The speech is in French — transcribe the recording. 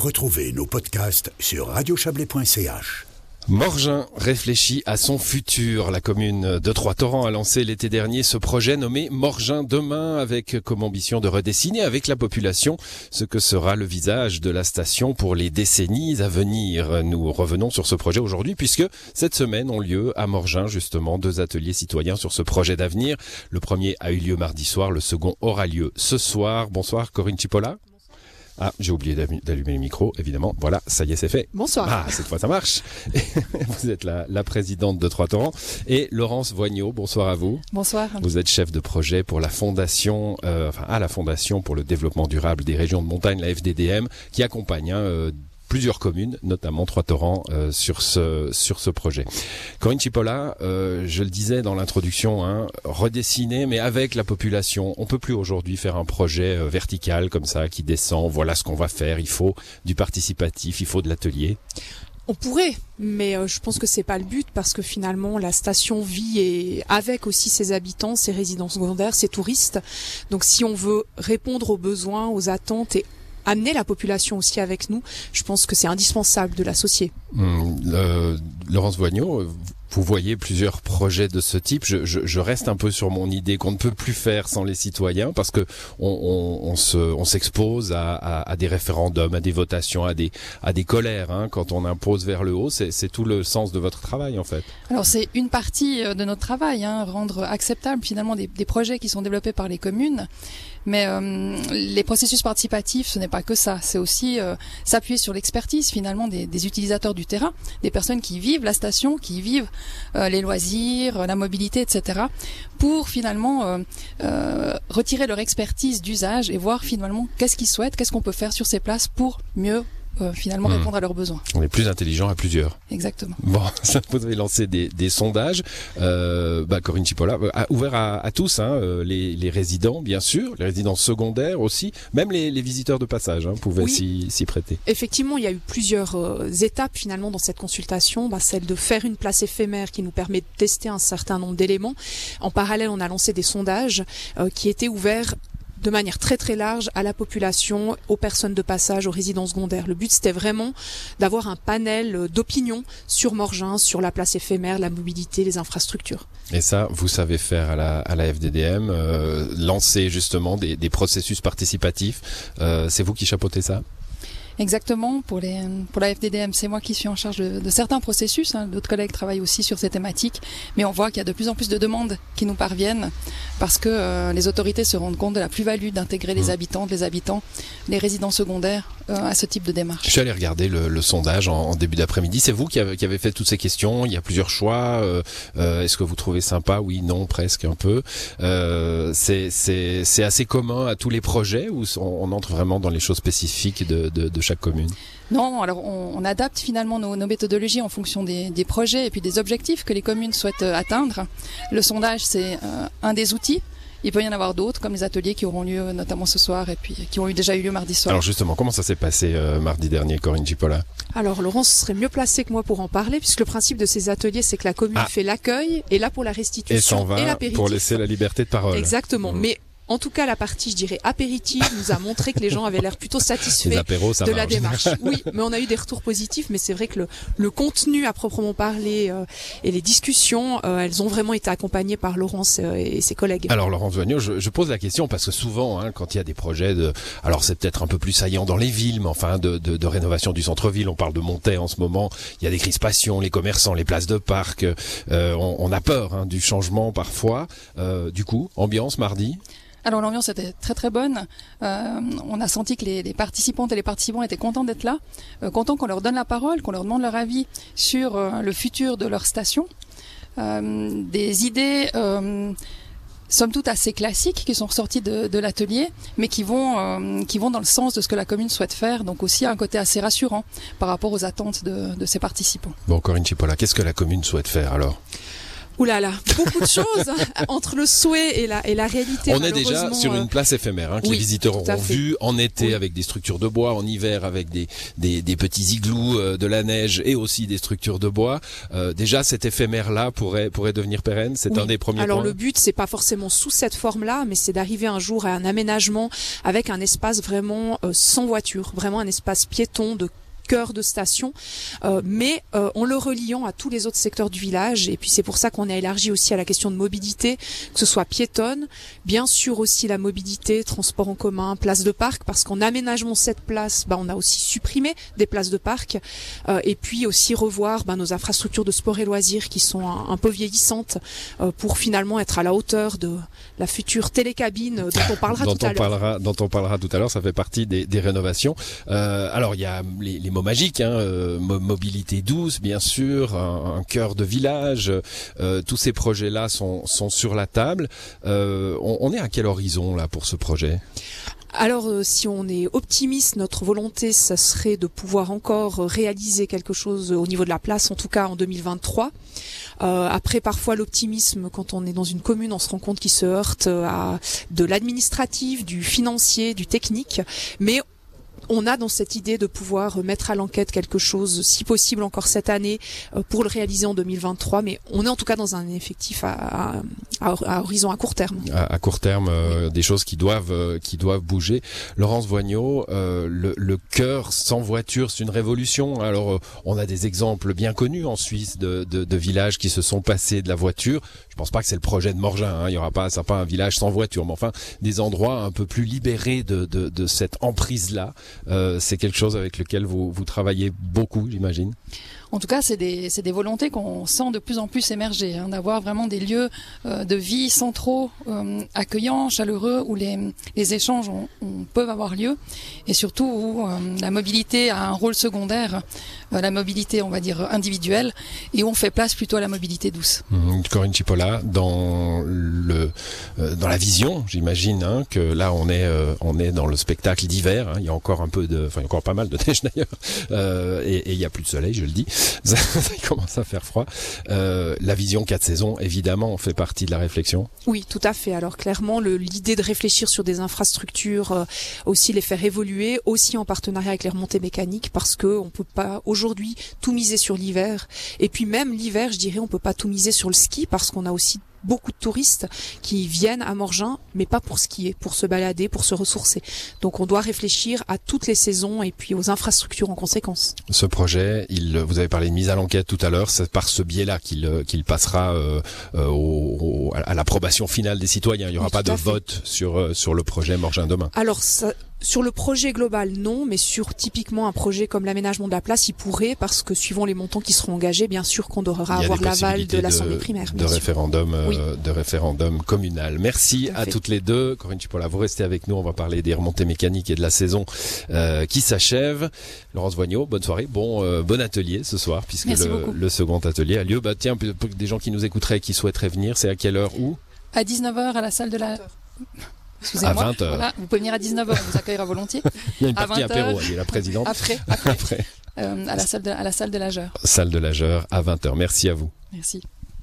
Retrouvez nos podcasts sur radiochablais.ch. Morgin réfléchit à son futur. La commune de Trois-Torrents a lancé l'été dernier ce projet nommé Morgin demain avec comme ambition de redessiner avec la population ce que sera le visage de la station pour les décennies à venir. Nous revenons sur ce projet aujourd'hui puisque cette semaine ont lieu à Morgin justement deux ateliers citoyens sur ce projet d'avenir. Le premier a eu lieu mardi soir, le second aura lieu ce soir. Bonsoir Corinne Chipola. Ah, j'ai oublié d'allumer le micro, évidemment. Voilà, ça y est, c'est fait. Bonsoir. Ah, cette fois, ça marche. vous êtes la, la présidente de Trois-Torrents. Et Laurence Voignot, bonsoir à vous. Bonsoir. Vous êtes chef de projet pour la fondation, euh, enfin, à la Fondation pour le développement durable des régions de montagne, la FDDM, qui accompagne hein, euh, plusieurs communes, notamment Trois-Torrents, euh, sur ce sur ce projet. Corinne Chipola, euh, je le disais dans l'introduction, hein, redessiner, mais avec la population. On peut plus aujourd'hui faire un projet euh, vertical comme ça qui descend. Voilà ce qu'on va faire. Il faut du participatif, il faut de l'atelier. On pourrait, mais euh, je pense que c'est pas le but parce que finalement la station vit et avec aussi ses habitants, ses résidents secondaires, ses touristes. Donc si on veut répondre aux besoins, aux attentes et amener la population aussi avec nous, je pense que c'est indispensable de l'associer. Hum, euh, Laurence Voignot, vous voyez plusieurs projets de ce type. Je, je, je reste un peu sur mon idée qu'on ne peut plus faire sans les citoyens parce que on, on, on se, on s'expose à, à, à, des référendums, à des votations, à des, à des colères. Hein, quand on impose vers le haut, c'est tout le sens de votre travail en fait. Alors c'est une partie euh, de notre travail, hein, rendre acceptable finalement des, des projets qui sont développés par les communes. Mais euh, les processus participatifs, ce n'est pas que ça. C'est aussi euh, s'appuyer sur l'expertise finalement des, des, utilisateurs du terrain, des personnes qui vivent la station, qui vivent euh, les loisirs, la mobilité, etc. Pour finalement euh, euh, retirer leur expertise d'usage et voir finalement qu'est-ce qu'ils souhaitent, qu'est-ce qu'on peut faire sur ces places pour mieux euh, finalement Hmm. répondre à leurs besoins. On est plus intelligent à plusieurs. Exactement. Bon, ça vous avez lancé des, des sondages. Euh, bah, Corinne Chipola, euh, a ouvert à, à tous, hein, euh, les, les résidents bien sûr, les résidents secondaires aussi, même les, les visiteurs de passage hein, pouvaient Oui. s'y s'y prêter. Effectivement, il y a eu plusieurs euh, étapes finalement dans cette consultation. Bah, celle de faire une place éphémère qui nous permet de tester un certain nombre d'éléments. En parallèle, on a lancé des sondages euh, qui étaient ouverts de manière très très large à la population, aux personnes de passage, aux résidents secondaires. Le but c'était vraiment d'avoir un panel euh, d'opinions sur Morgin, sur la place éphémère, la mobilité, les infrastructures. Et ça, vous savez faire à la, à FDDM, euh, lancer justement des, des processus participatifs. Euh, C'est vous qui chapeautez ça? Exactement. Pour, les, pour la FDDM, c'est moi qui suis en charge de, de certains processus. Hein. D'autres collègues travaillent aussi sur ces thématiques. Mais on voit qu'il y a de plus en plus de demandes qui nous parviennent parce que euh, les autorités se rendent compte de la plus-value d'intégrer les Mmh. habitantes, les habitants, les résidents secondaires à ce type de Je démarche. suis allé regarder le, le sondage en, en début d'après-midi. C'est vous qui avez, qui avez fait toutes ces questions. Il y a plusieurs choix. Euh, euh, Est-ce que vous trouvez sympa? Oui, non, presque un peu. Euh, c'est assez commun à tous les projets ou on, on entre vraiment dans les choses spécifiques de, de, de chaque commune? Non, alors on, on adapte finalement nos, nos méthodologies en fonction des, des projets et puis des objectifs que les communes souhaitent euh, atteindre. Le sondage, c'est euh, un des outils. Il peut y en avoir d'autres, comme les ateliers qui auront lieu notamment ce soir et puis qui ont eu déjà eu lieu mardi soir. Alors justement, comment ça s'est passé euh, mardi dernier, Corinne Chipola Alors Laurence serait mieux placée que moi pour en parler, puisque le principe de ces ateliers, c'est que la commune Ah. fait l'accueil et là pour la Et restitution et, va l'apéritif. pour laisser la liberté de parole. Exactement. Mm. Mais en tout cas, la partie, je dirais, apéritif nous a montré que les gens avaient l'air plutôt satisfaits apéros, de la démarche. Oui, mais on a eu des retours positifs, mais c'est vrai que le, le contenu à proprement parler euh, et les discussions, euh, elles ont vraiment été accompagnées par Laurence euh, et ses collègues. Alors Laurent Voignot, je, je pose la question parce que souvent, hein, quand il y a des projets de, alors c'est peut-être un peu plus saillant dans les villes, mais enfin de, de, de rénovation du centre-ville, on parle de montée en ce moment, il y a des crispations, les commerçants, les places de parc, euh, on, on a peur hein, du changement parfois. Euh, du coup, ambiance mardi? Alors l'ambiance était très très bonne. Euh, on a senti que les, les participantes et les participants étaient contents d'être là, euh, contents qu'on leur donne la parole, qu'on leur demande leur avis sur euh, le futur de leur station. Euh, des idées, somme toute assez classiques, qui sont ressorties de, l'atelier, mais qui vont qui vont dans le sens de ce que la commune souhaite faire. Donc aussi un côté assez rassurant par rapport aux attentes de, de ses participants. Bon, Corinne Chipola, qu'est-ce que la commune souhaite faire alors? Ouh là là, beaucoup de choses hein, entre le souhait et la, et la réalité. On est déjà sur une place éphémère hein, que les visiteurs auront vu en été avec des structures de bois, en hiver avec des, des, des petits igloos, euh, de la neige et aussi des structures de bois. Euh, déjà, cet éphémère-là pourrait, pourrait devenir pérenne. C'est un des premiers Alors points. le but, c'est pas forcément sous cette forme-là, mais c'est d'arriver un jour à un aménagement avec un espace vraiment euh, sans voiture, vraiment un espace piéton de cœur de station, euh, mais euh, en le reliant à tous les autres secteurs du village. Et puis c'est pour ça qu'on a élargi aussi à la question de mobilité, que ce soit piétonne, bien sûr aussi la mobilité, transport en commun, place de parc, parce qu'en aménagement cette place, bah, on a aussi supprimé des places de parc, euh, et puis aussi revoir bah, nos infrastructures de sport et loisirs qui sont un, un peu vieillissantes euh, pour finalement être à la hauteur de la future télécabine dont on parlera dont tout à l'heure. dont on parlera tout à l'heure, ça fait partie des, des rénovations. Euh, alors il y a les, les mots magiques, hein, euh, mo- mobilité douce, bien sûr, un, cœur de village. euh, tous ces projets-là sont, sont sur la table. Euh, on, est à quel horizon là pour ce projet? Alors, si on est optimiste, notre volonté, ça serait de pouvoir encore réaliser quelque chose au niveau de la place, en tout cas en 2023. Euh, après, parfois, l'optimisme, quand on est dans une commune, on se rend compte qu'il se heurte à de l'administratif, du financier, du technique. Mais on a dans cette idée de pouvoir mettre à l'enquête quelque chose, si possible encore cette année, euh, pour le réaliser en 2023. Mais on est en tout cas dans un effectif à, à, à- horizon à court terme. à, à court terme euh, des choses qui doivent euh, qui doivent bouger. Laurence Voignot, euh, le, le cœur sans voiture, c'est une révolution. Alors euh, on a des exemples bien connus en Suisse de, de, de villages qui se sont passés de la voiture. Je pense pas que c'est le projet de Morgin. Hein. Il y aura pas, c'est pas un village sans voiture, mais enfin des endroits un peu plus libérés de, de, de cette emprise là. Euh, c'est quelque chose avec lequel vous vous travaillez beaucoup, j'imagine? En tout cas, c'est des, des volontés qu'on sent de plus en plus émerger, hein, d'avoir vraiment des lieux euh, de vie centraux, euh, accueillants, chaleureux, où les, les échanges ont- ont- peuvent avoir lieu, et surtout où euh, la mobilité a un rôle secondaire, euh, la mobilité, on va dire, individuelle, et où on fait place plutôt à la mobilité douce. Mhm. Corinne Chipola, dans le euh, dans la vision, j'imagine hein, que là on est euh, on est dans le spectacle d'hiver. hein. Il y a encore un peu de, enfin encore pas mal de neige d'ailleurs, et, et il y a plus de soleil, je le dis. Ça, commence à faire froid. Euh, la vision quatre saisons, évidemment, fait partie de la réflexion. Oui, tout à fait. Alors clairement, l'idée de réfléchir sur des infrastructures, euh, aussi les faire évoluer, aussi en partenariat avec les remontées mécaniques, parce que on peut pas aujourd'hui tout miser sur l'hiver. Et puis même l'hiver, je dirais, on peut pas tout miser sur le ski, parce qu'on a aussi beaucoup de touristes qui viennent à Morgin, mais pas pour skier, pour se balader, pour se ressourcer. Donc on doit réfléchir à toutes les saisons et puis aux infrastructures en conséquence. Ce projet, il, vous avez parlé de mise à l'enquête tout à l'heure, c'est par ce biais-là qu'il euh, qu'il passera euh, euh, au- au- à l'approbation finale des citoyens. Il n'y aura Oui, pas de fait. vote sur euh, sur le projet Morgin demain. Alors, ça, sur le projet global, non, mais sur typiquement un projet comme l'aménagement de la place, il pourrait, parce que suivant les montants qui seront engagés, bien sûr qu'on devra avoir l'aval de l'Assemblée primaire. de référendum, euh, Oui. de référendum communal. Merci Tout à toutes les deux. Corinne Chipola, vous restez avec nous. On va parler des remontées mécaniques et de la saison euh, qui s'achève. Laurence Voignot, bonne soirée, bon euh, bon atelier ce soir, puisque le, second atelier a lieu. Bah tiens, peut- des gens qui nous écouteraient, qui souhaiteraient venir, c'est à quelle heure où? À 19h à la salle de la... À Excusez-moi. 20 heures. Voilà, vous pouvez venir à 19h, on vous accueillera volontiers. Il y a une À partie 20 apéro, a dit la présidente. Après, Après, euh, à la salle de, à la salle de l'âgeur. salle de l'âgeur à 20h. Merci à vous. Merci.